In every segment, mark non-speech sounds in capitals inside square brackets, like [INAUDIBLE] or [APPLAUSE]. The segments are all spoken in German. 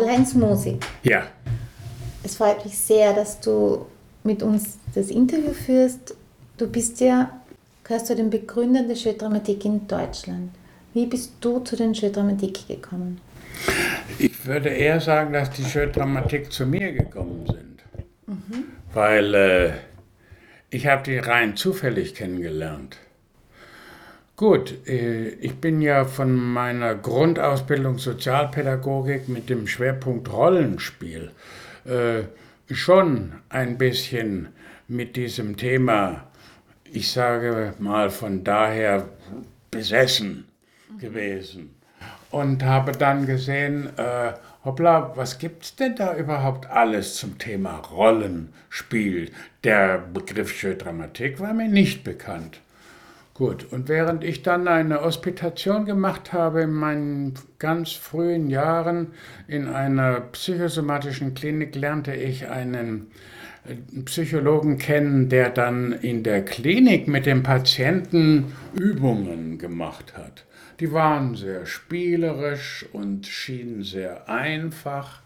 Karl-Heinz Musik. Ja. Es freut mich sehr, dass du mit uns das Interview führst. Du bist ja, gehörst zu den Begründern der Schödramatik in Deutschland. Wie bist du zu den Schödramatik gekommen? Ich würde eher sagen, dass die Schödramatik zu mir gekommen sind. Mhm. Weil äh, ich habe die rein zufällig kennengelernt. Gut, äh, ich bin ja von meiner Grundausbildung Sozialpädagogik mit dem Schwerpunkt Rollenspiel äh, schon ein bisschen mit diesem Thema, ich sage mal von daher, besessen gewesen. Und habe dann gesehen, äh, hoppla, was gibt es denn da überhaupt alles zum Thema Rollenspiel? Der Begriff Schödramatik war mir nicht bekannt. Gut, und während ich dann eine Hospitation gemacht habe in meinen ganz frühen Jahren in einer psychosomatischen Klinik, lernte ich einen äh, Psychologen kennen, der dann in der Klinik mit dem Patienten Übungen gemacht hat. Die waren sehr spielerisch und schienen sehr einfach,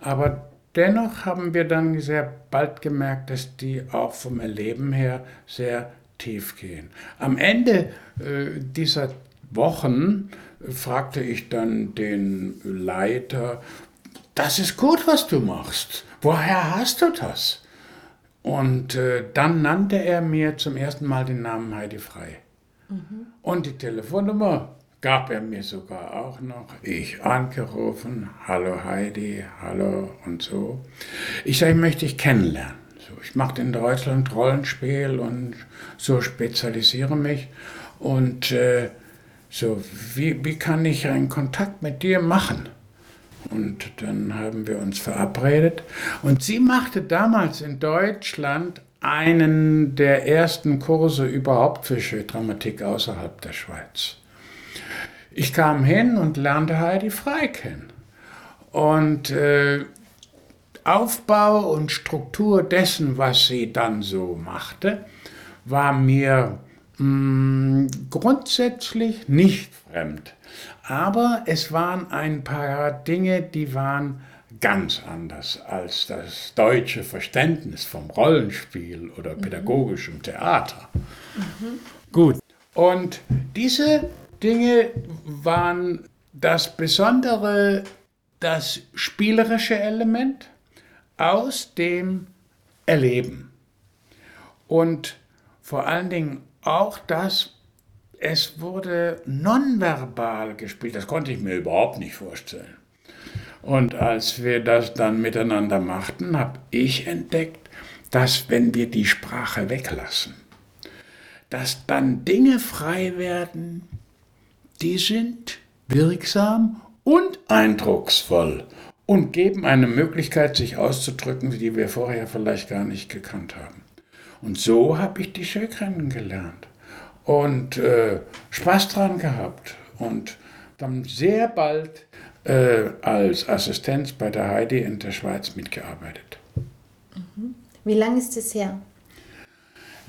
aber dennoch haben wir dann sehr bald gemerkt, dass die auch vom Erleben her sehr tief gehen. Am Ende äh, dieser Wochen äh, fragte ich dann den Leiter, das ist gut, was du machst. Woher hast du das? Und äh, dann nannte er mir zum ersten Mal den Namen Heidi Frei. Mhm. Und die Telefonnummer gab er mir sogar auch noch. Ich angerufen, hallo Heidi, hallo und so. Ich sage, ich möchte dich kennenlernen. So, ich mache in Deutschland Rollenspiel und so spezialisiere mich. Und äh, so, wie, wie kann ich einen Kontakt mit dir machen? Und dann haben wir uns verabredet. Und sie machte damals in Deutschland einen der ersten Kurse überhaupt für Dramatik außerhalb der Schweiz. Ich kam hin und lernte Heidi Frei kennen. Und äh, Aufbau und Struktur dessen, was sie dann so machte, war mir mh, mm, grundsätzlich nicht fremd. Aber es waren ein paar Dinge, die waren ganz anders als das deutsche Verständnis vom Rollenspiel oder mhm. pädagogischem Theater. Mhm. Gut, und diese Dinge waren das Besondere, das spielerische Element, aus dem Erleben. Und vor allen Dingen auch das, es wurde nonverbal gespielt. Das konnte ich mir überhaupt nicht vorstellen. Und als wir das dann miteinander machten, habe ich entdeckt, dass wenn wir die Sprache weglassen, dass dann Dinge frei werden, die sind wirksam und eindrucksvoll und geben eine Möglichkeit, sich auszudrücken, die wir vorher vielleicht gar nicht gekannt haben. Und so habe ich die Schö kennengelernt und äh, Spaß dran gehabt und dann sehr bald äh, als Assistenz bei der Heidi in der Schweiz mitgearbeitet. Mhm. Wie lange ist es her?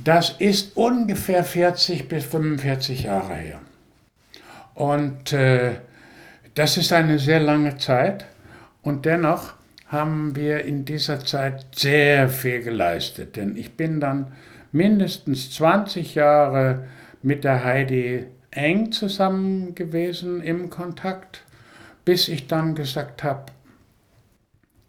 Das ist ungefähr 40 bis 45 Jahre her. Und äh, das ist eine sehr lange Zeit. Und dennoch haben wir in dieser Zeit sehr viel geleistet, denn ich bin dann mindestens 20 Jahre mit der Heidi eng zusammen gewesen im Kontakt, bis ich dann gesagt habe,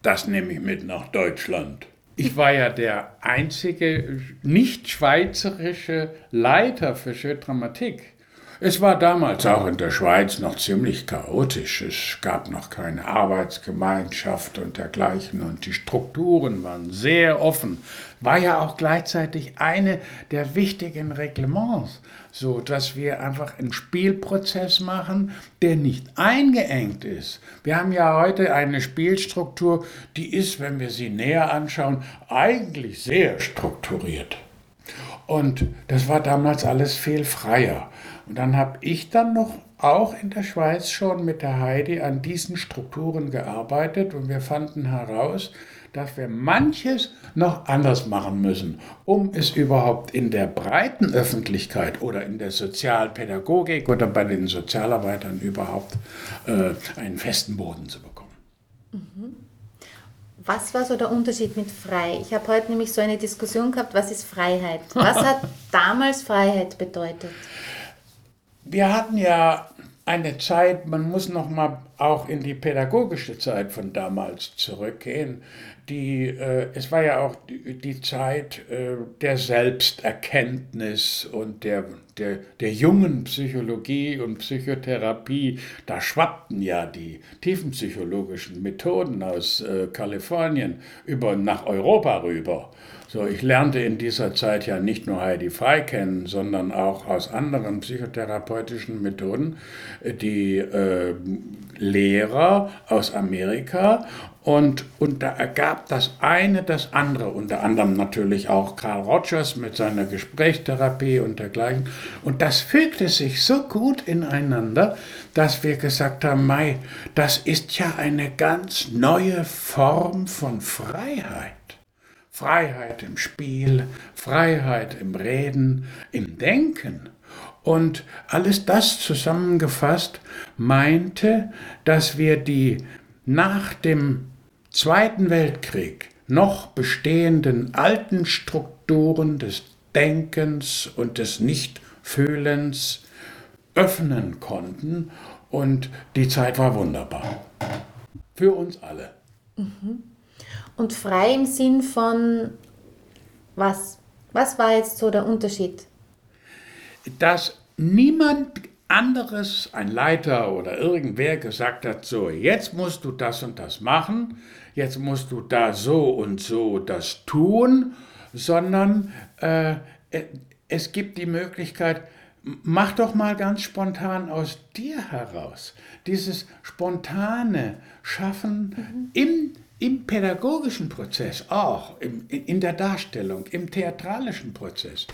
das nehme ich mit nach Deutschland. Ich war ja der einzige nicht schweizerische Leiter für Schödramatik. Es war damals auch in der Schweiz noch ziemlich chaotisch. Es gab noch keine Arbeitsgemeinschaft und dergleichen und die Strukturen waren sehr offen. War ja auch gleichzeitig eine der wichtigen Reglements, so dass wir einfach einen Spielprozess machen, der nicht eingeengt ist. Wir haben ja heute eine Spielstruktur, die ist, wenn wir sie näher anschauen, eigentlich sehr strukturiert. Und das war damals alles viel freier. Und dann habe ich dann noch auch in der Schweiz schon mit der Heidi an diesen Strukturen gearbeitet und wir fanden heraus, dass wir manches noch anders machen müssen, um es überhaupt in der breiten Öffentlichkeit oder in der Sozialpädagogik oder bei den Sozialarbeitern überhaupt äh, einen festen Boden zu bekommen. Was war so der Unterschied mit frei? Ich habe heute nämlich so eine Diskussion gehabt, was ist Freiheit? Was hat [LAUGHS] damals Freiheit bedeutet? Wir hatten ja eine Zeit, man muss noch mal auch in die pädagogische Zeit von damals zurückgehen. Die, äh, es war ja auch die, die Zeit äh, der Selbsterkenntnis und der, der, der jungen Psychologie und Psychotherapie. Da schwappten ja die tiefenpsychologischen Methoden aus äh, Kalifornien über, nach Europa rüber. So, ich lernte in dieser Zeit ja nicht nur Heidi Frei kennen, sondern auch aus anderen psychotherapeutischen Methoden die äh, Lehrer aus Amerika und, und da ergab das eine das andere, unter anderem natürlich auch Carl Rogers mit seiner Gesprächstherapie und dergleichen. Und das fügte sich so gut ineinander, dass wir gesagt haben, Mai, das ist ja eine ganz neue Form von Freiheit. Freiheit im Spiel, Freiheit im Reden, im Denken. Und alles das zusammengefasst meinte, dass wir die nach dem Zweiten Weltkrieg noch bestehenden alten Strukturen des Denkens und des Nichtfühlens öffnen konnten. Und die Zeit war wunderbar. Für uns alle. Mhm. Und frei im Sinn von was? Was war jetzt so der Unterschied? Dass niemand anderes, ein Leiter oder irgendwer gesagt hat, so, jetzt musst du das und das machen, jetzt musst du da so und so das tun, sondern äh, es gibt die Möglichkeit, mach doch mal ganz spontan aus dir heraus. Dieses spontane Schaffen mhm. im im pädagogischen Prozess auch, im, in der Darstellung, im theatralischen Prozess.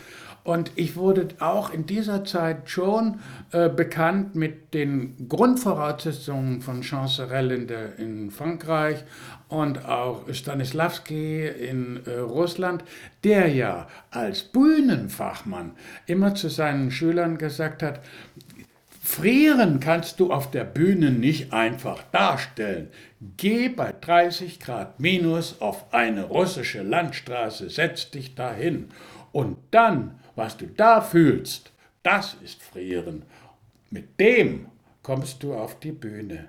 Und ich wurde auch in dieser Zeit schon äh, bekannt mit den Grundvoraussetzungen von Chancerelle in, der, in Frankreich und auch Stanislavski in äh, Russland, der ja als Bühnenfachmann immer zu seinen Schülern gesagt hat, Frieren kannst du auf der Bühne nicht einfach darstellen. Geh bei 30 Grad minus auf eine russische Landstraße, setz dich dahin. Und dann, was du da fühlst, das ist Frieren. Mit dem kommst du auf die Bühne.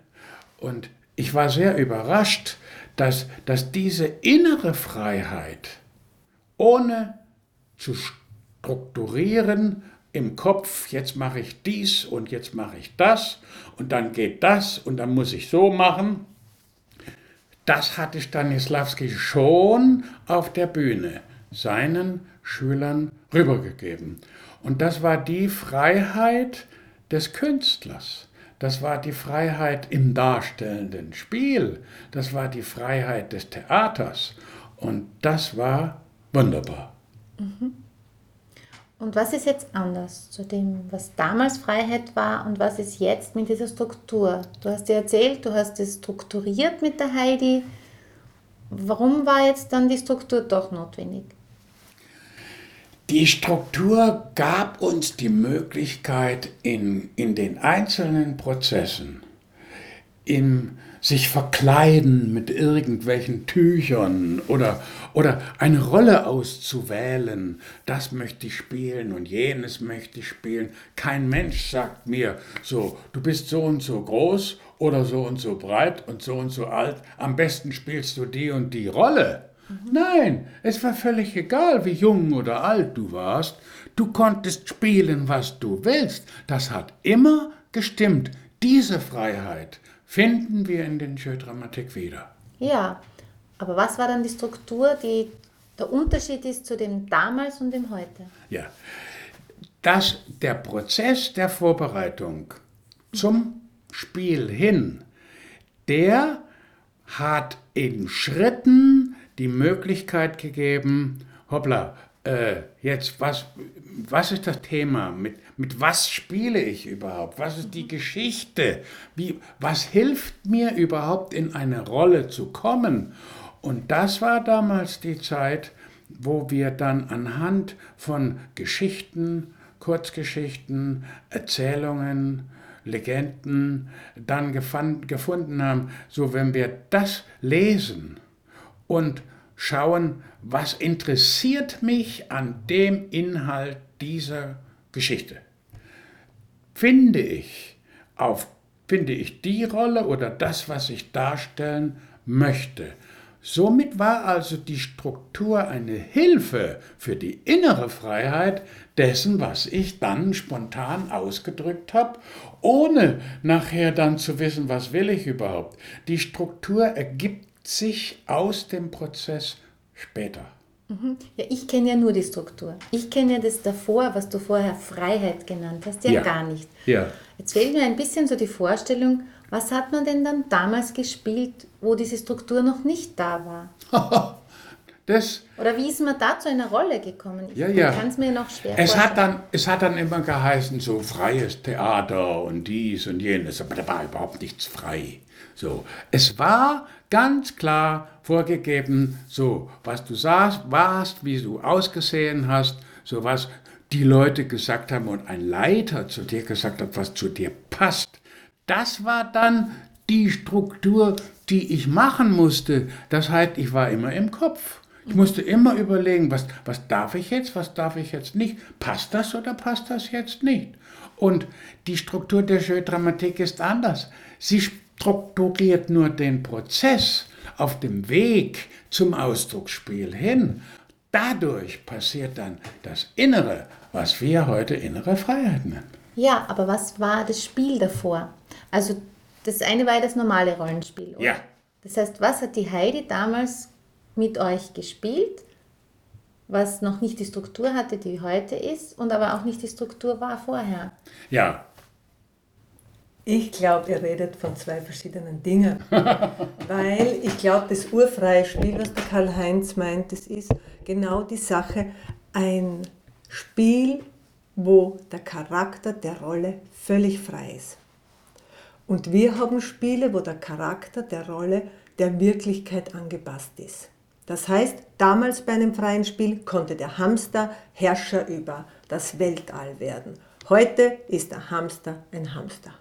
Und ich war sehr überrascht, dass, dass diese innere Freiheit ohne zu strukturieren, im Kopf, jetzt mache ich dies und jetzt mache ich das und dann geht das und dann muss ich so machen. Das hatte Stanislavski schon auf der Bühne seinen Schülern rübergegeben. Und das war die Freiheit des Künstlers. Das war die Freiheit im darstellenden Spiel. Das war die Freiheit des Theaters. Und das war wunderbar. Mhm. Und was ist jetzt anders zu dem, was damals Freiheit war und was ist jetzt mit dieser Struktur? Du hast dir erzählt, du hast es strukturiert mit der Heidi. Warum war jetzt dann die Struktur doch notwendig? Die Struktur gab uns die Möglichkeit, in, in den einzelnen Prozessen, im sich verkleiden mit irgendwelchen Tüchern oder, oder eine Rolle auszuwählen, das möchte ich spielen und jenes möchte ich spielen. Kein Mensch sagt mir so, du bist so und so groß oder so und so breit und so und so alt, am besten spielst du die und die Rolle. Mhm. Nein, es war völlig egal, wie jung oder alt du warst. Du konntest spielen, was du willst. Das hat immer gestimmt. Diese Freiheit finden wir in den Jeu-Dramatik wieder. Ja, aber was war dann die Struktur, die der Unterschied ist zu dem damals und dem heute? Ja, dass der Prozess der Vorbereitung zum Spiel hin, der hat in Schritten die Möglichkeit gegeben, hoppla, äh, jetzt, was, was ist das Thema? Mit, mit was spiele ich überhaupt? Was ist die Geschichte? Wie, was hilft mir überhaupt in eine Rolle zu kommen? Und das war damals die Zeit, wo wir dann anhand von Geschichten, Kurzgeschichten, Erzählungen, Legenden dann gefunden haben, so wenn wir das lesen und schauen, was interessiert mich an dem Inhalt dieser Geschichte, finde ich auf finde ich die Rolle oder das, was ich darstellen möchte. Somit war also die Struktur eine Hilfe für die innere Freiheit dessen, was ich dann spontan ausgedrückt habe, ohne nachher dann zu wissen, was will ich überhaupt. Die Struktur ergibt sich aus dem Prozess später. Mhm. Ja, ich kenne ja nur die Struktur. Ich kenne ja das davor, was du vorher Freiheit genannt hast, ja, ja. gar nicht. Ja. Jetzt fehlt mir ein bisschen so die Vorstellung, was hat man denn dann damals gespielt, wo diese Struktur noch nicht da war? [LAUGHS] das, Oder wie ist man da zu einer Rolle gekommen? Ich ja, ja. kann es mir noch schwer es vorstellen. Hat dann, es hat dann immer geheißen, so freies Theater und dies und jenes, aber da war überhaupt nichts frei. So, es war ganz klar vorgegeben, so was du sahst, warst, wie du ausgesehen hast, so was die Leute gesagt haben und ein Leiter zu dir gesagt hat, was zu dir passt. Das war dann die Struktur, die ich machen musste. Das heißt, ich war immer im Kopf. Ich musste immer überlegen, was, was darf ich jetzt, was darf ich jetzt nicht. Passt das oder passt das jetzt nicht? Und die Struktur der Jeu-Dramatik ist anders. Sie strukturiert nur den Prozess auf dem Weg zum Ausdrucksspiel hin. Dadurch passiert dann das Innere, was wir heute innere Freiheit nennen. Ja, aber was war das Spiel davor? Also das eine war ja das normale Rollenspiel. Oder? Ja. Das heißt, was hat die Heidi damals mit euch gespielt, was noch nicht die Struktur hatte, die heute ist, und aber auch nicht die Struktur war vorher? Ja, ich glaube, ihr redet von zwei verschiedenen Dingen. [LAUGHS] Weil ich glaube, das urfreie Spiel, was der Karl-Heinz meint, das ist genau die Sache, ein Spiel, wo der Charakter der Rolle völlig frei ist. Und wir haben Spiele, wo der Charakter der Rolle der Wirklichkeit angepasst ist. Das heißt, damals bei einem freien Spiel konnte der Hamster Herrscher über das Weltall werden. Heute ist der Hamster ein Hamster.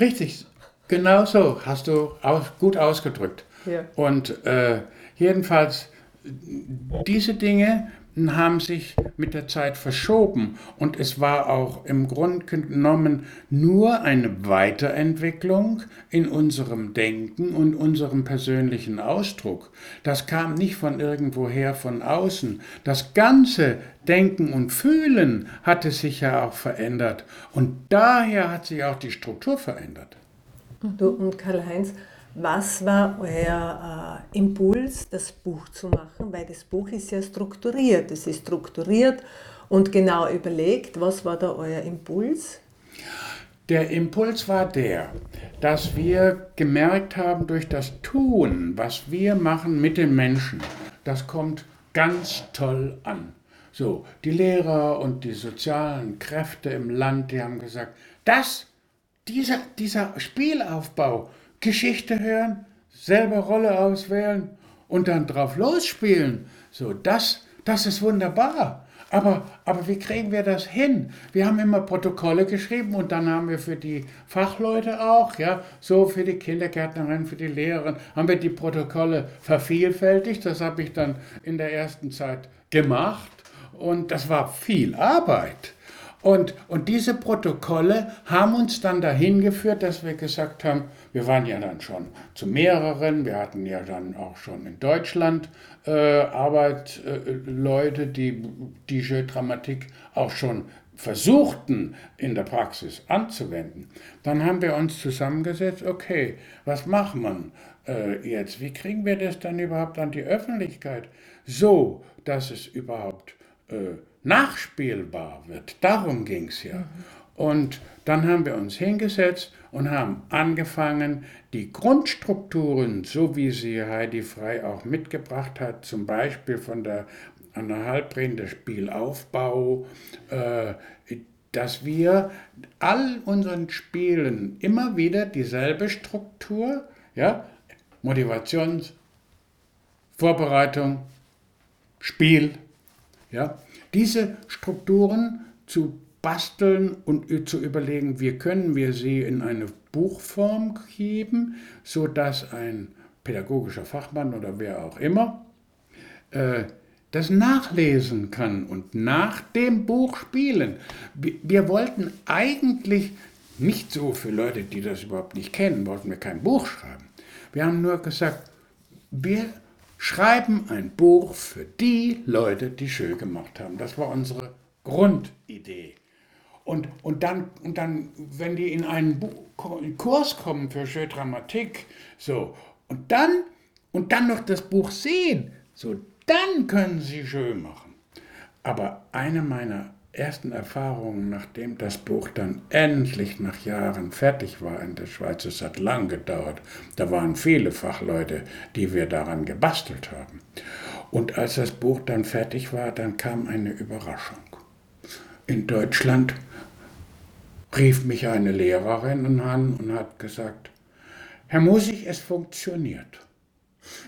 Richtig, genau so hast du aus, gut ausgedrückt. Ja. Und äh, jedenfalls, diese Dinge haben sich mit der Zeit verschoben und es war auch im Grunde genommen nur eine Weiterentwicklung in unserem Denken und unserem persönlichen Ausdruck. Das kam nicht von irgendwoher von außen. Das ganze Denken und Fühlen hatte sich ja auch verändert und daher hat sich auch die Struktur verändert. Du und Karl-Heinz, was war euer äh, Impuls, das Buch zu machen? Weil das Buch ist ja strukturiert. Es ist strukturiert und genau überlegt. Was war da euer Impuls? Der Impuls war der, dass wir gemerkt haben, durch das Tun, was wir machen mit den Menschen, das kommt ganz toll an. So, die Lehrer und die sozialen Kräfte im Land, die haben gesagt, das, dieser, dieser Spielaufbau, Geschichte hören, selber Rolle auswählen und dann drauf losspielen. So, das, das ist wunderbar. Aber, aber wie kriegen wir das hin? Wir haben immer Protokolle geschrieben und dann haben wir für die Fachleute auch, ja, so für die Kindergärtnerin, für die Lehrerin, haben wir die Protokolle vervielfältigt. Das habe ich dann in der ersten Zeit gemacht und das war viel Arbeit. Und, und diese Protokolle haben uns dann dahin geführt, dass wir gesagt haben, wir waren ja dann schon zu mehreren, wir hatten ja dann auch schon in Deutschland äh, Arbeitsleute, äh, die die Dramatik auch schon versuchten in der Praxis anzuwenden. Dann haben wir uns zusammengesetzt, okay, was macht man äh, jetzt? Wie kriegen wir das dann überhaupt an die Öffentlichkeit? So, dass es überhaupt äh, nachspielbar wird. Darum ging es ja. Mhm. Und dann haben wir uns hingesetzt und haben angefangen, die Grundstrukturen, so wie sie Heidi Frei auch mitgebracht hat, zum Beispiel von der Anna Halbrin, der Spielaufbau, äh, dass wir all unseren Spielen immer wieder dieselbe Struktur, ja, Motivations, Vorbereitung, Spiel, ja, diese Strukturen zu basteln und zu überlegen, wie können wir sie in eine Buchform geben, sodass ein pädagogischer Fachmann oder wer auch immer äh, das nachlesen kann und nach dem Buch spielen. Wir, wollten eigentlich nicht so für Leute, die das überhaupt nicht kennen, wollten wir kein Buch schreiben. Wir haben nur gesagt, wir schreiben ein Buch für die Leute, die schön gemacht haben. Das war unsere Grundidee. Und, und, dann, und dann, wenn die in einen Kurs kommen für Schön Dramatik, so, und dann, und dann noch das Buch sehen, so, dann können sie schön machen. Aber eine meiner ersten Erfahrungen, nachdem das Buch dann endlich nach Jahren fertig war in der Schweiz, es hat lang gedauert, da waren viele Fachleute, die wir daran gebastelt haben. Und als das Buch dann fertig war, dann kam eine Überraschung. In Deutschland rief mich eine Lehrerin an und hat gesagt, Herr Musig, es funktioniert.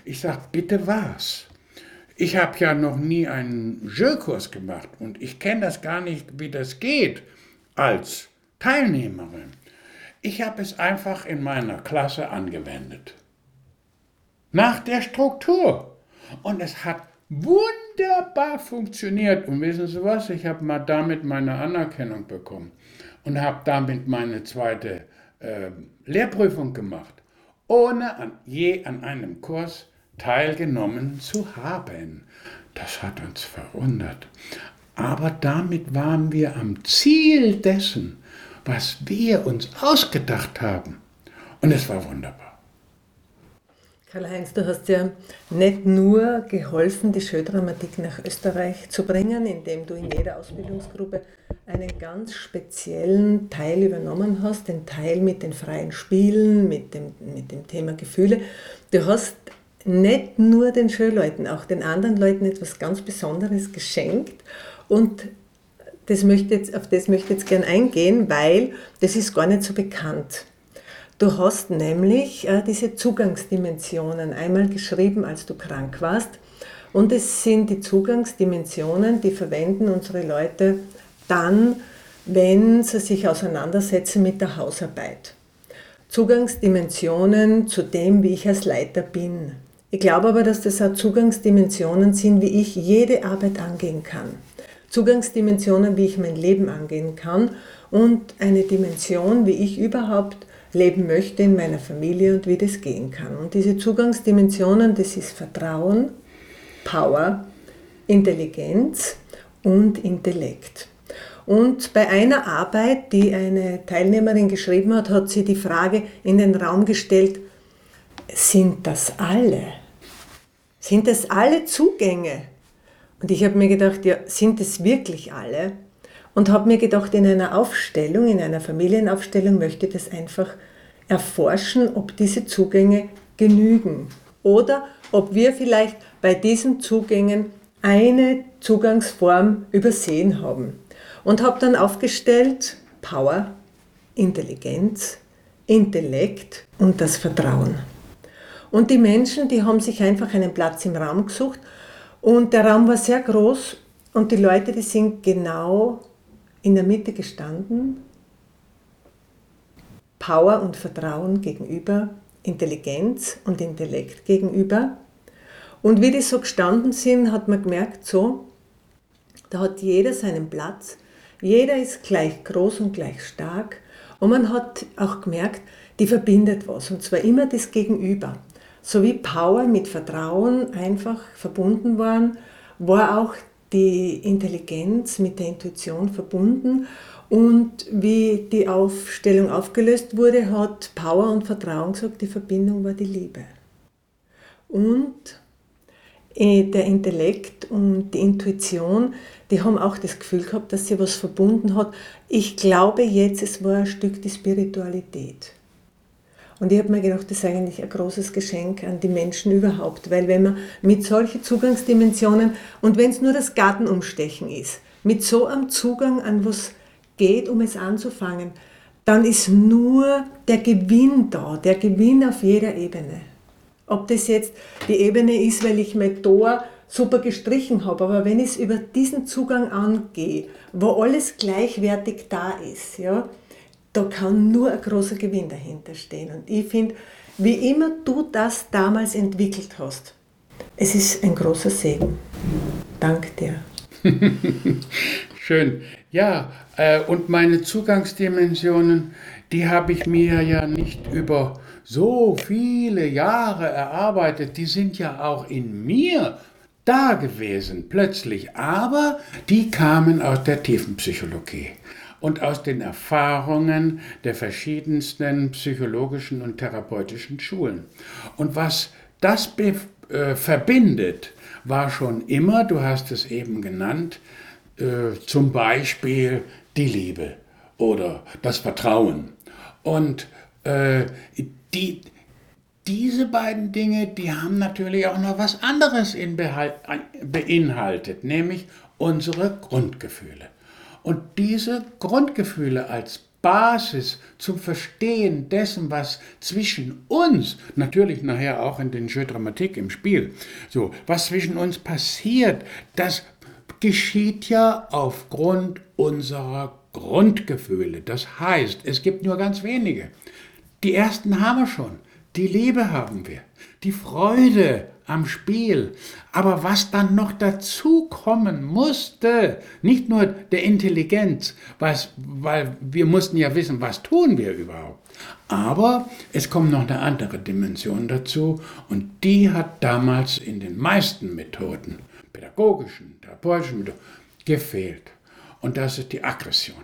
Ich sage, bitte was? Ich habe ja noch nie einen Jeu-Kurs gemacht und ich kenne das gar nicht, wie das geht als Teilnehmerin. Ich habe es einfach in meiner Klasse angewendet. Nach der Struktur. Und es hat wunderbar funktioniert. Und wissen Sie was? Ich habe mal damit meine Anerkennung bekommen und habe damit meine zweite äh, Lehrprüfung gemacht, ohne an, je an einem Kurs teilgenommen zu haben. Das hat uns verwundert. Aber damit waren wir am Ziel dessen, was wir uns ausgedacht haben. Und es war wunderbar. Karl-Heinz, du hast ja nicht nur geholfen, die Schödramatik nach Österreich zu bringen, indem du in jeder Ausbildungsgruppe einen ganz speziellen Teil übernommen hast, den Teil mit den freien Spielen, mit dem, mit dem Thema Gefühle. Du hast nicht nur den Schulleuten, auch den anderen Leuten etwas ganz Besonderes geschenkt. Und das möchte jetzt, auf das möchte ich jetzt gerne eingehen, weil das ist gar nicht so bekannt. Du hast nämlich äh, diese Zugangsdimensionen einmal geschrieben, als du krank warst. Und es sind die Zugangsdimensionen, die verwenden unsere Leute dann, wenn sie sich auseinandersetzen mit der Hausarbeit. Zugangsdimensionen zu dem, wie ich als Leiter bin. Ich glaube aber, dass das auch Zugangsdimensionen sind, wie ich jede Arbeit angehen kann. Zugangsdimensionen, wie ich mein Leben angehen kann und eine Dimension, wie ich überhaupt leben möchte in meiner Familie und wie das gehen kann. Und diese Zugangsdimensionen, das ist Vertrauen, Power, Intelligenz und Intellekt. Und bei einer Arbeit, die eine Teilnehmerin geschrieben hat, hat sie die Frage in den Raum gestellt, sind das alle? Sind das alle Zugänge? Und ich habe mir gedacht, ja, sind es wirklich alle? Und habe mir gedacht, in einer Aufstellung, in einer Familienaufstellung möchte ich das einfach erforschen, ob diese Zugänge genügen. Oder ob wir vielleicht bei diesen Zugängen eine Zugangsform übersehen haben. Und habe dann aufgestellt Power, Intelligenz, Intellekt und das Vertrauen. Und die Menschen, die haben sich einfach einen Platz im Raum gesucht und der Raum war sehr groß und die Leute, die sind genau in der Mitte gestanden. Power und Vertrauen gegenüber, Intelligenz und Intellekt gegenüber. Und wie die so gestanden sind, hat man gemerkt, so, da hat jeder seinen Platz, jeder ist gleich groß und gleich stark. Und man hat auch gemerkt, die verbindet was, und zwar immer das Gegenüber so wie Power mit Vertrauen einfach verbunden waren, war auch die Intelligenz mit der Intuition verbunden. Und wie die Aufstellung aufgelöst wurde, hat Power und Vertrauen gesagt, die Verbindung war die Liebe. Und äh, der Intellekt und die Intuition, die haben auch das Gefühl gehabt, dass sie was verbunden hat. Ich glaube jetzt, es war ein Stück die Spiritualität. Und ich habe mir gedacht, das ist eigentlich ein großes Geschenk an die Menschen überhaupt, weil wenn man mit solchen Zugangsdimensionen und wenn es nur das Gartenumstechen ist, mit so einem Zugang an was geht, um es anzufangen, dann ist nur der Gewinn da, der Gewinn auf jeder Ebene. Ob das jetzt die Ebene ist, weil ich mein Tor super gestrichen habe, aber wenn ich es über diesen Zugang angehe, wo alles gleichwertig da ist, ja, da kann nur ein großer Gewinn dahinter stehen. Und ich finde, wie immer du das damals entwickelt hast, es ist ein großer Segen. Dank dir. [LAUGHS] Schön. Ja, äh, und meine Zugangsdimensionen, die habe ich mir ja nicht über so viele Jahre erarbeitet. Die sind ja auch in mir da gewesen, plötzlich. Aber die kamen aus der tiefen Psychologie und aus den Erfahrungen der verschiedensten psychologischen und therapeutischen Schulen. Und was das äh, verbindet, war schon immer, du hast es eben genannt, äh, zum Beispiel die Liebe oder das Vertrauen. Und äh, die, diese beiden Dinge, die haben natürlich auch noch was anderes beinhaltet, nämlich unsere Grundgefühle. Und diese Grundgefühle als Basis zum Verstehen dessen, was zwischen uns, natürlich nachher auch in den Jeu Dramatik im Spiel, so, was zwischen uns passiert, das geschieht ja aufgrund unserer Grundgefühle. Das heißt, es gibt nur ganz wenige. Die ersten haben wir schon. Die Liebe haben wir. Die Freude am Spiel. Aber was dann noch dazu kommen musste, nicht nur der Intelligenz, was, weil wir mussten ja wissen, was tun wir überhaupt. Aber es kommt noch eine andere Dimension dazu und die hat damals in den meisten Methoden, pädagogischen, therapeutischen gefehlt. Und das ist die Aggression.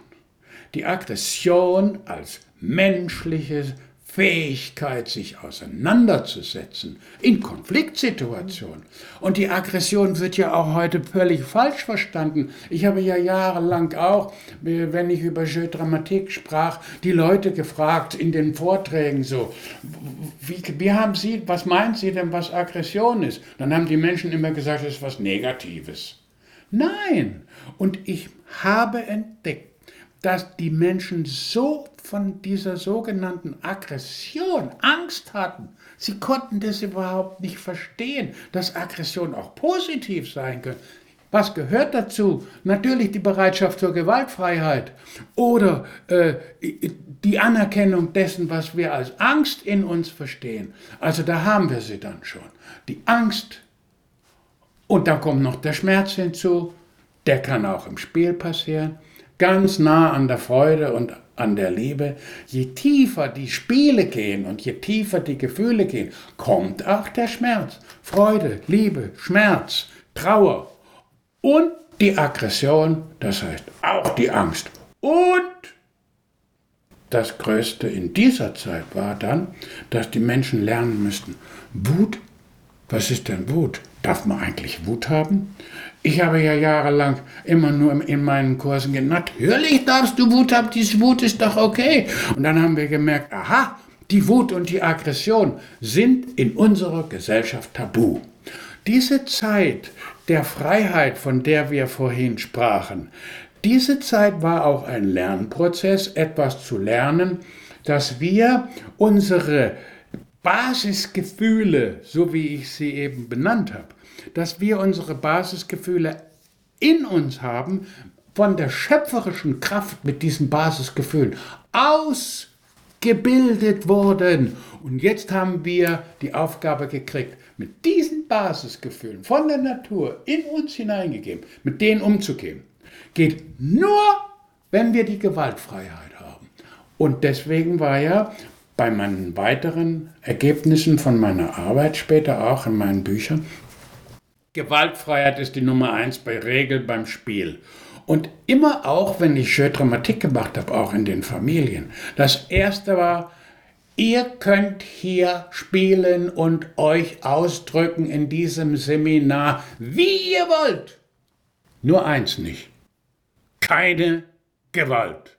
Die Aggression als menschliches Fähigkeit, sich auseinanderzusetzen in Konfliktsituationen. Und die Aggression wird ja auch heute völlig falsch verstanden. Ich habe ja jahrelang auch, wenn ich über Jeu Dramatik sprach, die Leute gefragt in den Vorträgen so, wie, wie haben Sie, was meinen Sie denn, was Aggression ist? Dann haben die Menschen immer gesagt, es ist was Negatives. Nein. Und ich habe entdeckt, dass die Menschen so von dieser sogenannten Aggression Angst hatten. Sie konnten das überhaupt nicht verstehen, dass Aggression auch positiv sein kann. Was gehört dazu? Natürlich die Bereitschaft zur Gewaltfreiheit oder äh, die Anerkennung dessen, was wir als Angst in uns verstehen. Also da haben wir sie dann schon. Die Angst und da kommt noch der Schmerz hinzu. Der kann auch im Spiel passieren ganz nah an der Freude und an der Liebe. Je tiefer die Spiele gehen und je tiefer die Gefühle gehen, kommt auch der Schmerz. Freude, Liebe, Schmerz, Trauer und die Aggression, das heißt auch die Angst. Und das Größte in dieser Zeit war dann, dass die Menschen lernen müssten, Wut, was ist denn Wut? Darf man eigentlich Wut haben? Ich habe ja jahrelang immer nur in meinen Kursen gesagt, natürlich darfst du Wut haben, diese Wut ist doch okay. Und dann haben wir gemerkt, aha, die Wut und die Aggression sind in unserer Gesellschaft tabu. Diese Zeit der Freiheit, von der wir vorhin sprachen, diese Zeit war auch ein Lernprozess, etwas zu lernen, dass wir unsere Basisgefühle, so wie ich sie eben benannt habe, dass wir unsere Basisgefühle in uns haben, von der schöpferischen Kraft mit diesen Basisgefühlen ausgebildet wurden. Und jetzt haben wir die Aufgabe gekriegt, mit diesen Basisgefühlen von der Natur in uns hineingegeben, mit denen umzugehen. Geht nur, wenn wir die Gewaltfreiheit haben. Und deswegen war ja bei meinen weiteren Ergebnissen von meiner Arbeit später auch in meinen Büchern Gewaltfreiheit ist die Nummer eins bei Regel beim Spiel. Und immer auch, wenn ich Jeu Dramatik gemacht habe, auch in den Familien, das erste war, ihr könnt hier spielen und euch ausdrücken in diesem Seminar, wie ihr wollt. Nur eins nicht. Keine Gewalt.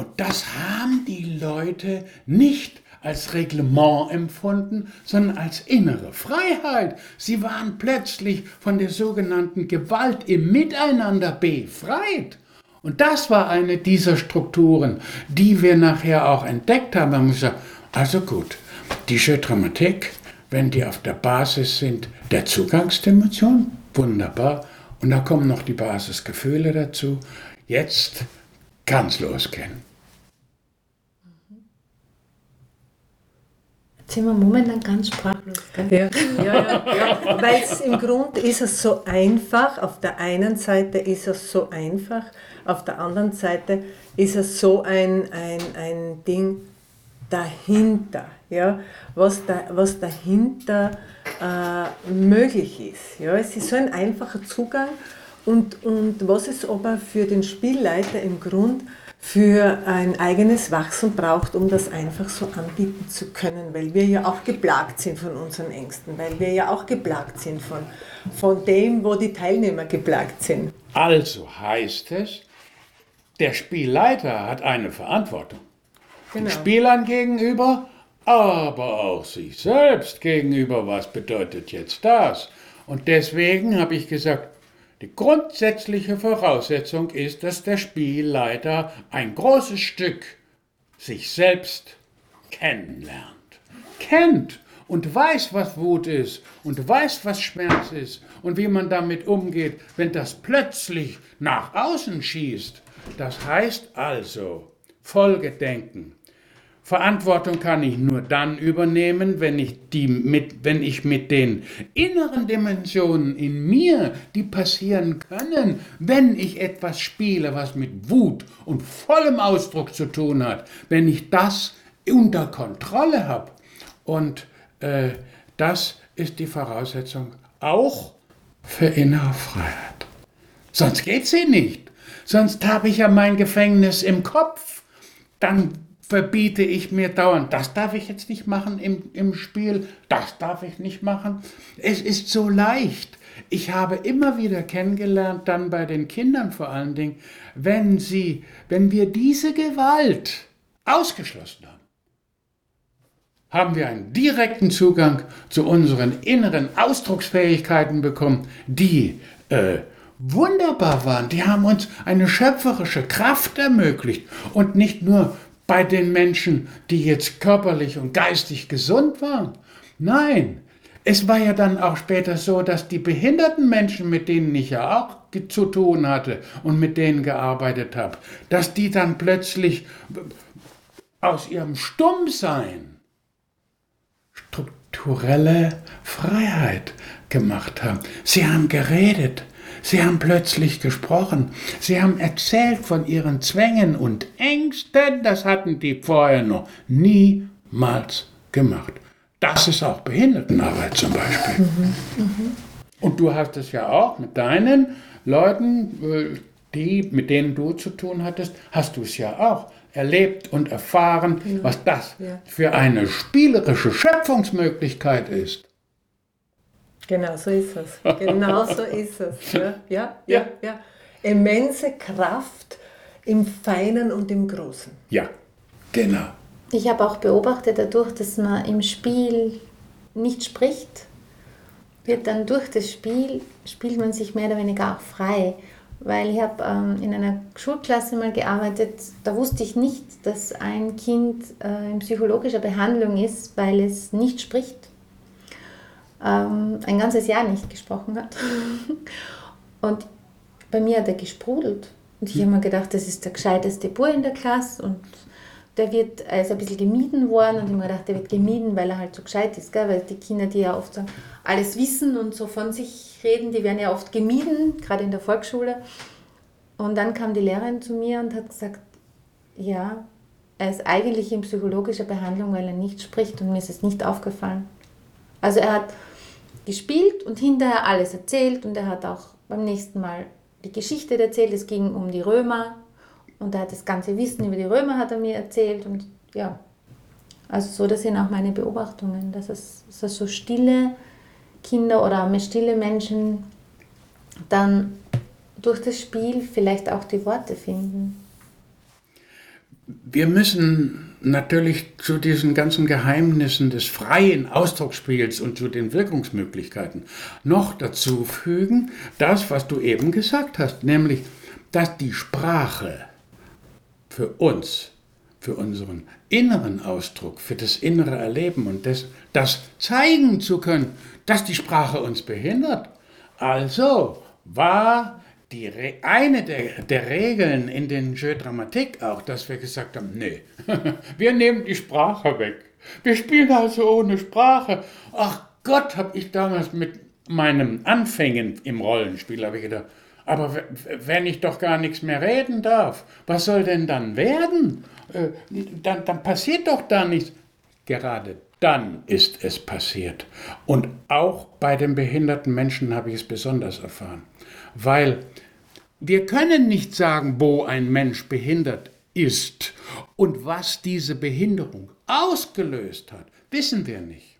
Und das haben die Leute nicht als Reglement empfunden, sondern als innere Freiheit. Sie waren plötzlich von der sogenannten Gewalt im Miteinander befreit. Und das war eine dieser Strukturen, die wir nachher auch entdeckt haben. Wir haben gesagt, also gut, die Dramatik wenn die auf der Basis sind der Zugangsdimension, wunderbar. Und da kommen noch die Basisgefühle dazu. Jetzt kann es losgehen. Sind wir momentan ganz sprachlos. Gell? Ja, ja, ja, [LAUGHS] weil im Grund ist es so einfach. Auf der einen Seite ist es so einfach, auf der anderen Seite ist es so ein, ein, ein Ding dahinter, ja, was, da, was dahinter äh, möglich ist. Ja. Es ist so ein einfacher Zugang und, und was es aber für den Spielleiter im Grund für ein eigenes Wachsen braucht, um das einfach so anbieten zu können, weil wir ja auch geplagt sind von unseren Ängsten, weil wir ja auch geplagt sind von, von dem, wo die Teilnehmer geplagt sind. Also heißt es, der Spielleiter hat eine Verantwortung. Genau. Den Spielern gegenüber, aber auch sich selbst gegenüber. Was bedeutet jetzt das? Und deswegen habe ich gesagt, die grundsätzliche Voraussetzung ist, dass der Spielleiter ein großes Stück sich selbst kennenlernt. Kennt und weiß, was Wut ist und weiß, was Schmerz ist und wie man damit umgeht, wenn das plötzlich nach außen schießt. Das heißt also, Folgedenken. Verantwortung kann ich nur dann übernehmen, wenn ich, die mit, wenn ich mit den inneren Dimensionen in mir, die passieren können, wenn ich etwas spiele, was mit Wut und vollem Ausdruck zu tun hat, wenn ich das unter Kontrolle habe. Und äh, das ist die Voraussetzung auch für innere Freiheit. Sonst geht sie nicht. Sonst habe ich ja mein Gefängnis im Kopf. Dann verbiete ich mir dauernd, das darf ich jetzt nicht machen im, im Spiel, das darf ich nicht machen. Es ist so leicht. Ich habe immer wieder kennengelernt, dann bei den Kindern vor allen Dingen, wenn sie, wenn wir diese Gewalt ausgeschlossen haben, haben wir einen direkten Zugang zu unseren inneren Ausdrucksfähigkeiten bekommen, die äh, wunderbar waren. Die haben uns eine schöpferische Kraft ermöglicht und nicht nur bei den Menschen, die jetzt körperlich und geistig gesund waren. Nein, es war ja dann auch später so, dass die behinderten Menschen, mit denen ich ja auch zu tun hatte und mit denen gearbeitet habe, dass die dann plötzlich aus ihrem Stummsein strukturelle Freiheit gemacht haben. Sie haben geredet, Sie haben plötzlich gesprochen. Sie haben erzählt von ihren Zwängen und Ängsten. Das hatten die vorher noch niemals gemacht. Das ist auch Behindertenarbeit zum Beispiel. Mhm, mh. Und du hast es ja auch mit deinen Leuten, äh, die, mit denen du zu tun hattest, hast du es ja auch erlebt und erfahren, ja. was das ja. für eine spielerische Schöpfungsmöglichkeit ist. Genau so ist es. [LAUGHS] Genau so ist es. Ja, ja, ja, ja. Immense Kraft im Feinen und im Großen. Ja, genau. Ich habe auch beobachtet, dadurch, dass man im Spiel nicht spricht, wird dann durch das Spiel, spielt man sich mehr oder weniger auch frei. Weil ich habe ähm, in einer Schulklasse mal gearbeitet, da wusste ich nicht, dass ein Kind äh, in psychologischer Behandlung ist, weil es nicht spricht ähm, ein ganzes Jahr nicht gesprochen hat. [LAUGHS] Und bei mir hat er gesprudelt. Und ich habe mir gedacht, das ist der gescheiteste Bub in der Klasse und der wird, ist ein bisschen gemieden worden und ich habe mir gedacht, der wird gemieden, weil er halt so gescheit ist, gell? weil die Kinder, die ja oft so alles wissen und so von sich reden, die werden ja oft gemieden, gerade in der Volksschule. Und dann kam die Lehrerin zu mir und hat gesagt, ja, er ist eigentlich in psychologischer Behandlung, weil er nicht spricht und mir ist es nicht aufgefallen. Also er hat gespielt und hinterher alles erzählt und er hat auch beim nächsten Mal die Geschichte erzählt. Es ging um die Römer und er hat das ganze Wissen über die Römer hat er mir erzählt und ja, also so, das sind auch meine Beobachtungen, dass es, dass es so stille Kinder oder stille Menschen dann durch das Spiel vielleicht auch die Worte finden. Wir müssen natürlich zu diesen ganzen Geheimnissen des freien Ausdrucksspiels und zu den Wirkungsmöglichkeiten noch dazu fügen, das, was du eben gesagt hast, nämlich, dass die Sprache für uns für unseren inneren Ausdruck, für das innere Erleben und das, das zeigen zu können, dass die Sprache uns behindert. Also war die Re eine der, der Regeln in den Jeux Dramatik auch, dass wir gesagt haben, nee, [LAUGHS] wir nehmen die Sprache weg. Wir spielen also ohne Sprache. Ach Gott, habe ich damals mit meinem Anfängen im Rollenspiel, habe ich gedacht, aber wenn ich doch gar nichts mehr reden darf, was soll denn dann werden? Äh, dann, dann passiert doch da nichts. Gerade dann ist es passiert. Und auch bei den behinderten Menschen habe ich es besonders erfahren. Weil wir können nicht sagen, wo ein Mensch behindert ist und was diese Behinderung ausgelöst hat, wissen wir nicht.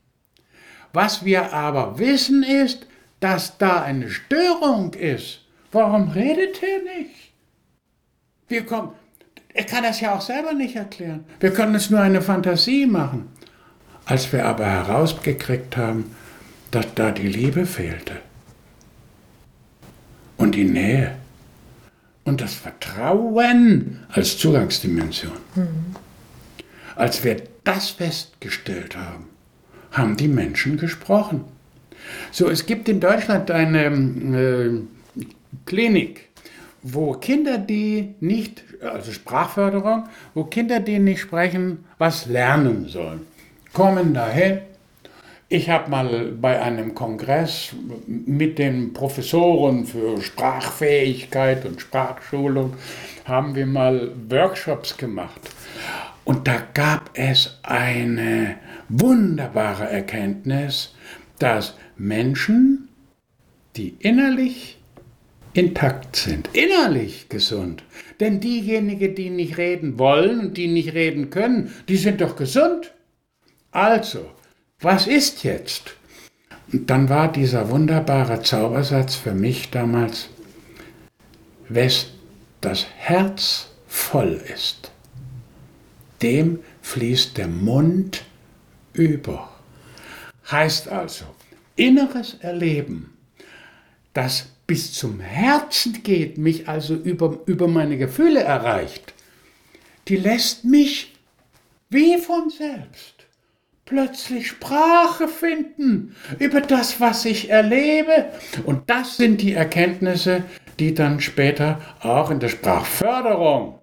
Was wir aber wissen ist, dass da eine Störung ist. Warum redet er nicht? Wir kommen, er kann das ja auch selber nicht erklären. Wir können es nur eine Fantasie machen. Als wir aber herausgekriegt haben, dass da die Liebe fehlte und die Nähe und das Vertrauen als Zugangsdimension. Mhm. Als wir das festgestellt haben, haben die Menschen gesprochen. So, es gibt in Deutschland eine äh, Klinik, wo Kinder, die nicht, also Sprachförderung, wo Kinder, die nicht sprechen, was lernen sollen, kommen dahin. Ich habe mal bei einem Kongress mit den Professoren für Sprachfähigkeit und Sprachschulung, haben wir mal Workshops gemacht. Und da gab es eine wunderbare Erkenntnis, dass Menschen, die innerlich intakt sind, innerlich gesund. Denn diejenigen, die nicht reden wollen und die nicht reden können, die sind doch gesund. Also, was ist jetzt? Und dann war dieser wunderbare Zaubersatz für mich damals, wes das Herz voll ist, dem fließt der Mund über. Heißt also, inneres Erleben, das bis zum Herzen geht, mich also über, über meine Gefühle erreicht, die lässt mich wie von selbst plötzlich Sprache finden über das, was ich erlebe. Und das sind die Erkenntnisse, die dann später auch in der Sprachförderung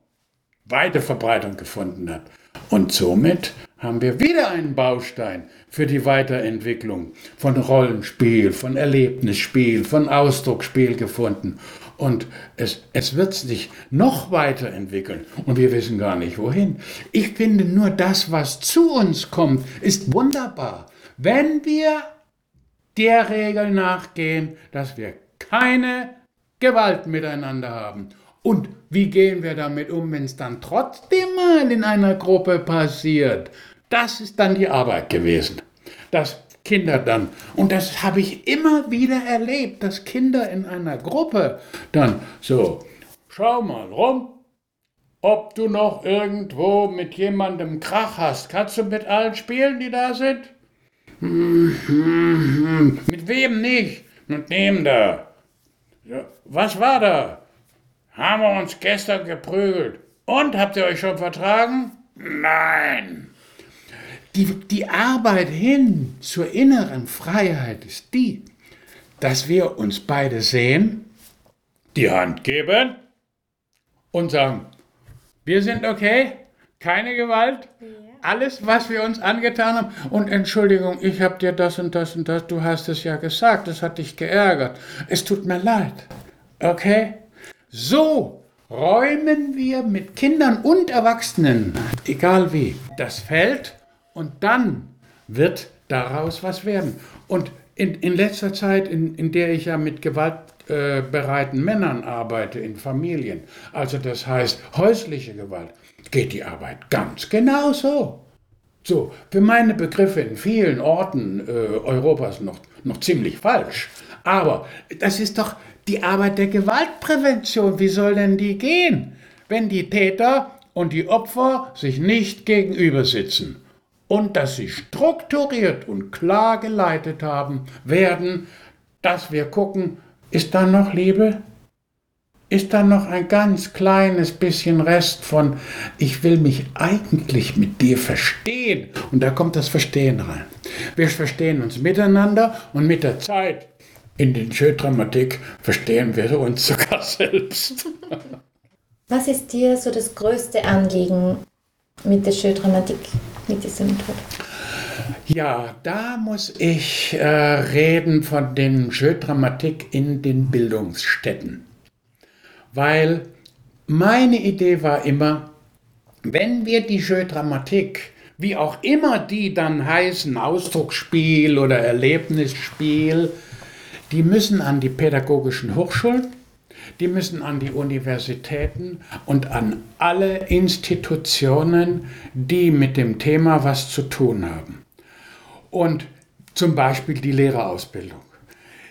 weite Verbreitung gefunden hat. Und somit haben wir wieder einen Baustein für die Weiterentwicklung von Rollenspiel, von Erlebnisspiel, von Ausdrucksspiel gefunden. Und es, es wird sich noch weiterentwickeln und wir wissen gar nicht wohin. Ich finde nur das, was zu uns kommt, ist wunderbar. Wenn wir der Regel nachgehen, dass wir keine Gewalt miteinander haben und wie gehen wir damit um, wenn es dann trotzdem mal in einer Gruppe passiert? Das ist dann die Arbeit gewesen. Dass Kinder dann, und das habe ich immer wieder erlebt, dass Kinder in einer Gruppe dann so, schau mal rum, ob du noch irgendwo mit jemandem Krach hast. Kannst du mit allen spielen, die da sind? [LAUGHS] Mit wem nicht? Mit dem da. Ja, was war da? Haben wir uns gestern geprügelt. Und habt ihr euch schon vertragen? Nein. Die, die Arbeit hin zur inneren Freiheit ist die, dass wir uns beide sehen, die Hand geben und sagen, wir sind okay, keine Gewalt, alles, was wir uns angetan haben. Und Entschuldigung, ich habe dir das und das und das, du hast es ja gesagt, das hat dich geärgert. Es tut mir leid. Okay? So räumen wir mit Kindern und Erwachsenen, egal wie, das Feld und dann wird daraus was werden. Und in, in letzter Zeit, in, in der ich ja mit gewaltbereiten Männern arbeite, in Familien, also das heißt häusliche Gewalt, geht die Arbeit ganz genauso. So, für meine Begriffe in vielen Orten äh, Europas noch, noch ziemlich falsch. Aber das ist doch die Arbeit der Gewaltprävention, wie soll denn die gehen, wenn die Täter und die Opfer sich nicht gegenüber sitzen und dass sie strukturiert und klar geleitet haben werden, dass wir gucken, ist da noch Liebe? ist da noch ein ganz kleines bisschen Rest von, ich will mich eigentlich mit dir verstehen. Und da kommt das Verstehen rein. Wir verstehen uns miteinander und mit der Zeit in den Schödramatik verstehen wir uns sogar [LAUGHS] selbst. Was ist dir so das größte Anliegen mit der Schödramatik, mit dieser Methode? Ja, da muss ich äh, reden von den Jeu-Dramatik in den Bildungsstätten. Weil meine Idee war immer, wenn wir die Jeu-Dramatik, wie auch immer die dann heißen, Ausdrucksspiel oder Erlebnisspiel, die müssen an die pädagogischen Hochschulen, die müssen an die Universitäten und an alle Institutionen, die mit dem Thema was zu tun haben und zum Beispiel die Lehrerausbildung.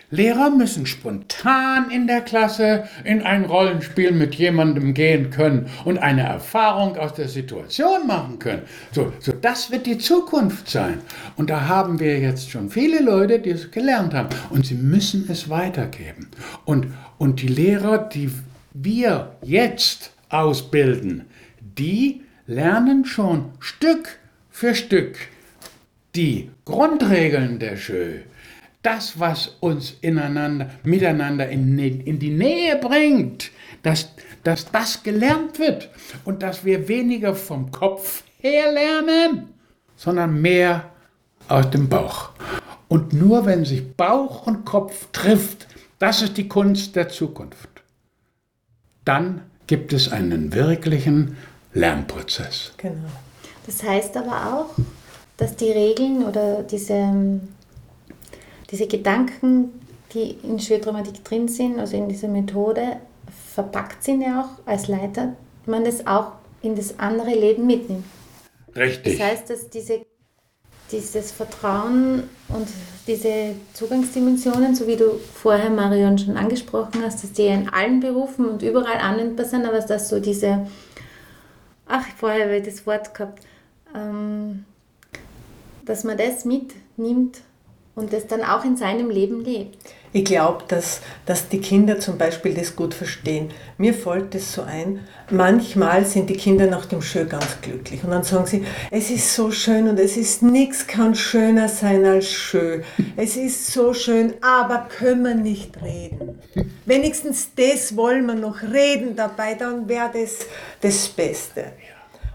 Lehrer müssen spontan in der Klasse in ein Rollenspiel mit jemandem gehen können und eine Erfahrung aus der Situation machen können. So, so das wird die Zukunft sein. Und da haben wir jetzt schon viele Leute, die es gelernt haben. Und sie müssen es weitergeben. Und, und die Lehrer, die wir jetzt ausbilden, die lernen schon Stück für Stück die Grundregeln der Jeu, das, was uns ineinander, miteinander in, in die Nähe bringt, dass, dass das gelernt wird und dass wir weniger vom Kopf her lernen, sondern mehr aus dem Bauch. Und nur wenn sich Bauch und Kopf trifft, das ist die Kunst der Zukunft. Dann gibt es einen wirklichen Lernprozess. Genau. Das heißt aber auch, dass die Regeln oder diese, diese Gedanken, die in Schwerdramatik drin sind, also in dieser Methode, verpackt sind ja auch als Leiter, man das auch in das andere Leben mitnimmt. Richtig. Das heißt, dass diese, dieses Vertrauen und diese Zugangsdimensionen, so wie du vorher, Marion, schon angesprochen hast, dass die in allen Berufen und überall anwendbar sind, aber dass so diese, ach, vorher habe ich das Wort gehabt, ähm, dass man das mitnimmt und das dann auch in seinem Leben lebt. Ich glaube, dass, dass die Kinder zum Beispiel das gut verstehen. Mir fällt es so ein, manchmal sind die Kinder nach dem Schön ganz glücklich und dann sagen sie, es ist so schön und es ist nichts kann schöner sein als schön. Es ist so schön, aber können wir nicht reden. Wenigstens das wollen wir noch reden dabei, dann wäre das das Beste.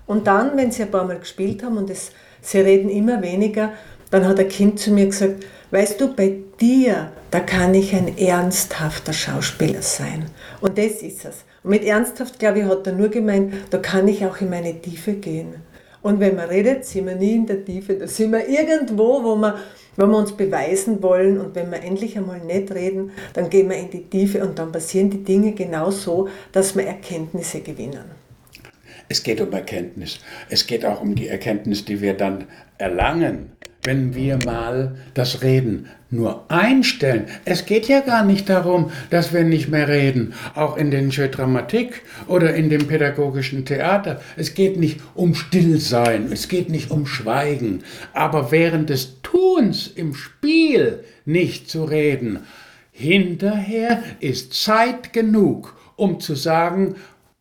Und dann, wenn sie ein paar Mal gespielt haben und es sie reden immer weniger. Dann hat ein Kind zu mir gesagt, weißt du, bei dir, da kann ich ein ernsthafter Schauspieler sein. Und das ist es. Und mit ernsthaft, glaube ich, hat er nur gemeint, da kann ich auch in meine Tiefe gehen. Und wenn man redet, sind wir nie in der Tiefe, da sind wir irgendwo, wo wir, wo wir uns beweisen wollen. Und wenn wir endlich einmal nicht reden, dann gehen wir in die Tiefe und dann passieren die Dinge genau so, dass wir Erkenntnisse gewinnen. Es geht um Erkenntnis. Es geht auch um die Erkenntnis, die wir dann erlangen, wenn wir mal das Reden nur einstellen. Es geht ja gar nicht darum, dass wir nicht mehr reden, auch in den Dramatik oder in dem pädagogischen Theater. Es geht nicht um Stillsein, es geht nicht um Schweigen, aber während des Tuns im Spiel nicht zu reden. Hinterher ist Zeit genug, um zu sagen,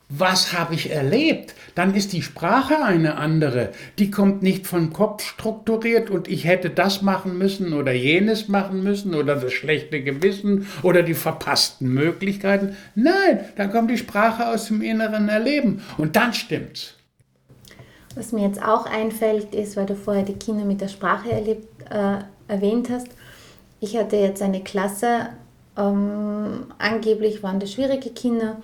was habe ich erlebt? Dann ist die Sprache eine andere. Die kommt nicht vom Kopf strukturiert und ich hätte das machen müssen oder jenes machen müssen oder das schlechte Gewissen oder die verpassten Möglichkeiten. Nein, dann kommt die Sprache aus dem inneren Erleben und dann stimmt's. Was mir jetzt auch einfällt, ist, weil du vorher die Kinder mit der Sprache erlebt, äh, erwähnt hast, ich hatte jetzt eine Klasse, ähm, angeblich waren das schwierige Kinder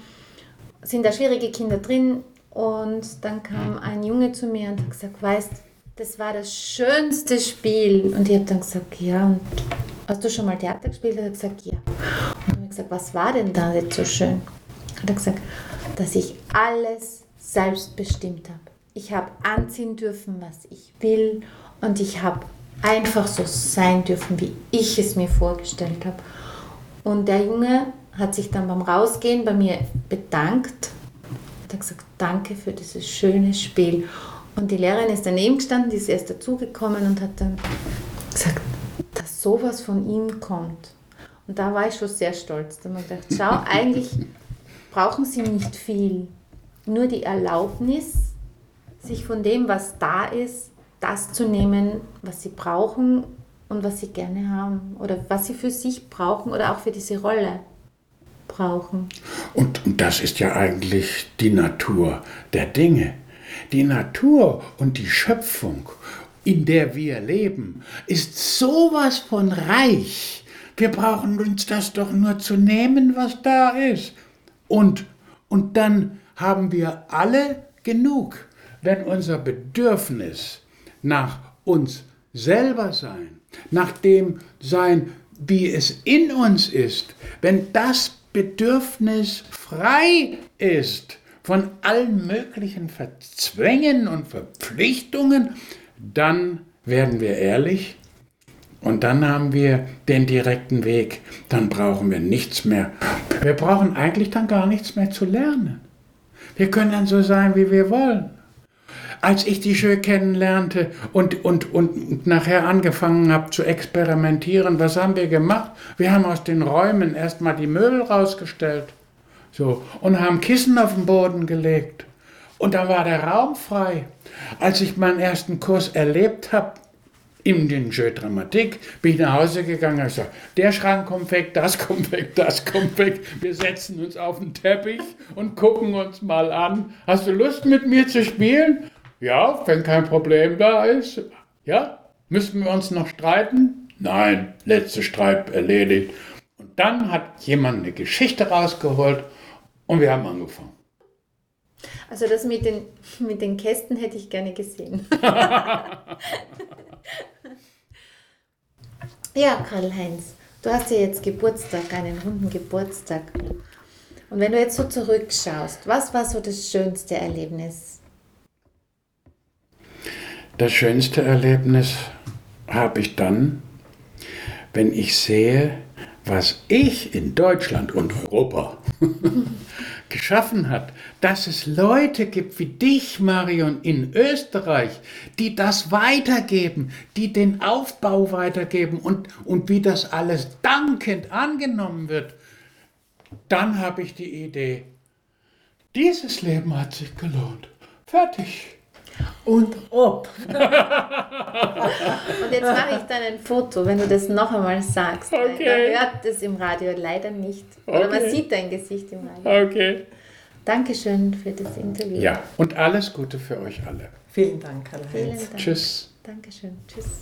sind da schwierige Kinder drin und dann kam ein Junge zu mir und hat gesagt, weißt, das war das schönste Spiel. Und ich habe dann gesagt, ja, und hast du schon mal Theater gespielt? Er hat gesagt, ja. Und ich habe gesagt, was war denn da jetzt so schön? Hat er gesagt, dass ich alles selbst bestimmt habe. Ich habe anziehen dürfen, was ich will und ich habe einfach so sein dürfen, wie ich es mir vorgestellt habe. Und der Junge hat sich dann beim Rausgehen bei mir bedankt und hat gesagt, danke für dieses schöne Spiel. Und die Lehrerin ist daneben gestanden, die ist erst dazugekommen und hat dann gesagt, dass sowas von ihm kommt. Und da war ich schon sehr stolz. Da habe ich gedacht, schau, [LAUGHS] eigentlich brauchen sie nicht viel. Nur die Erlaubnis, sich von dem, was da ist, das zu nehmen, was sie brauchen und was sie gerne haben oder was sie für sich brauchen oder auch für diese Rolle brauchen. Und, und das ist ja eigentlich die Natur der Dinge. Die Natur und die Schöpfung, in der wir leben, ist sowas von reich. Wir brauchen uns das doch nur zu nehmen, was da ist. Und, und dann haben wir alle genug, wenn unser Bedürfnis nach uns selber sein, nach dem sein, wie es in uns ist, wenn das Bedürfnis frei ist von allen möglichen Verzwängen und Verpflichtungen, dann werden wir ehrlich und dann haben wir den direkten Weg. Dann brauchen wir nichts mehr. Wir brauchen eigentlich dann gar nichts mehr zu lernen. Wir können dann so sein, wie wir wollen als ich die Jeu kennenlernte und, und, und nachher angefangen habe zu experimentieren, was haben wir gemacht? Wir haben aus den Räumen erstmal die Möbel rausgestellt so, und haben Kissen auf den Boden gelegt. Und dann war der Raum frei. Als ich meinen ersten Kurs erlebt habe, in den Jeu Dramatik, bin ich nach Hause gegangen und gesagt, der Schrank kommt weg, das [LAUGHS] kommt weg, das kommt weg. Wir setzen uns auf den Teppich und gucken uns mal an. Hast du Lust mit mir zu spielen? Ja, wenn kein Problem da ist. Ja, müssen wir uns noch streiten? Nein, letzter Streit erledigt. Und dann hat jemand eine Geschichte rausgeholt und wir haben angefangen. Also das mit den, mit den Kästen hätte ich gerne gesehen. [LAUGHS] ja, Karl-Heinz, du hast ja jetzt Geburtstag, einen runden Geburtstag. Und wenn du jetzt so zurückschaust, was war so das schönste Erlebnis das schönste Erlebnis habe ich dann, wenn ich sehe, was ich in Deutschland und Europa [LAUGHS] geschaffen hat, dass es Leute gibt wie dich, Marion, in Österreich, die das weitergeben, die den Aufbau weitergeben und, und wie das alles dankend angenommen wird, dann habe ich die Idee, dieses Leben hat sich gelohnt. Fertig und ob. [LAUGHS] und jetzt mache ich dann ein Foto, wenn du das noch einmal sagst. Okay. Man hört es im Radio leider nicht. Oder okay. man sieht dein Gesicht im Radio. Okay. Dankeschön für das Interview. Ja, und alles Gute für euch alle. Vielen Dank, Karl-Heinz. Tschüss. Dankeschön. Tschüss.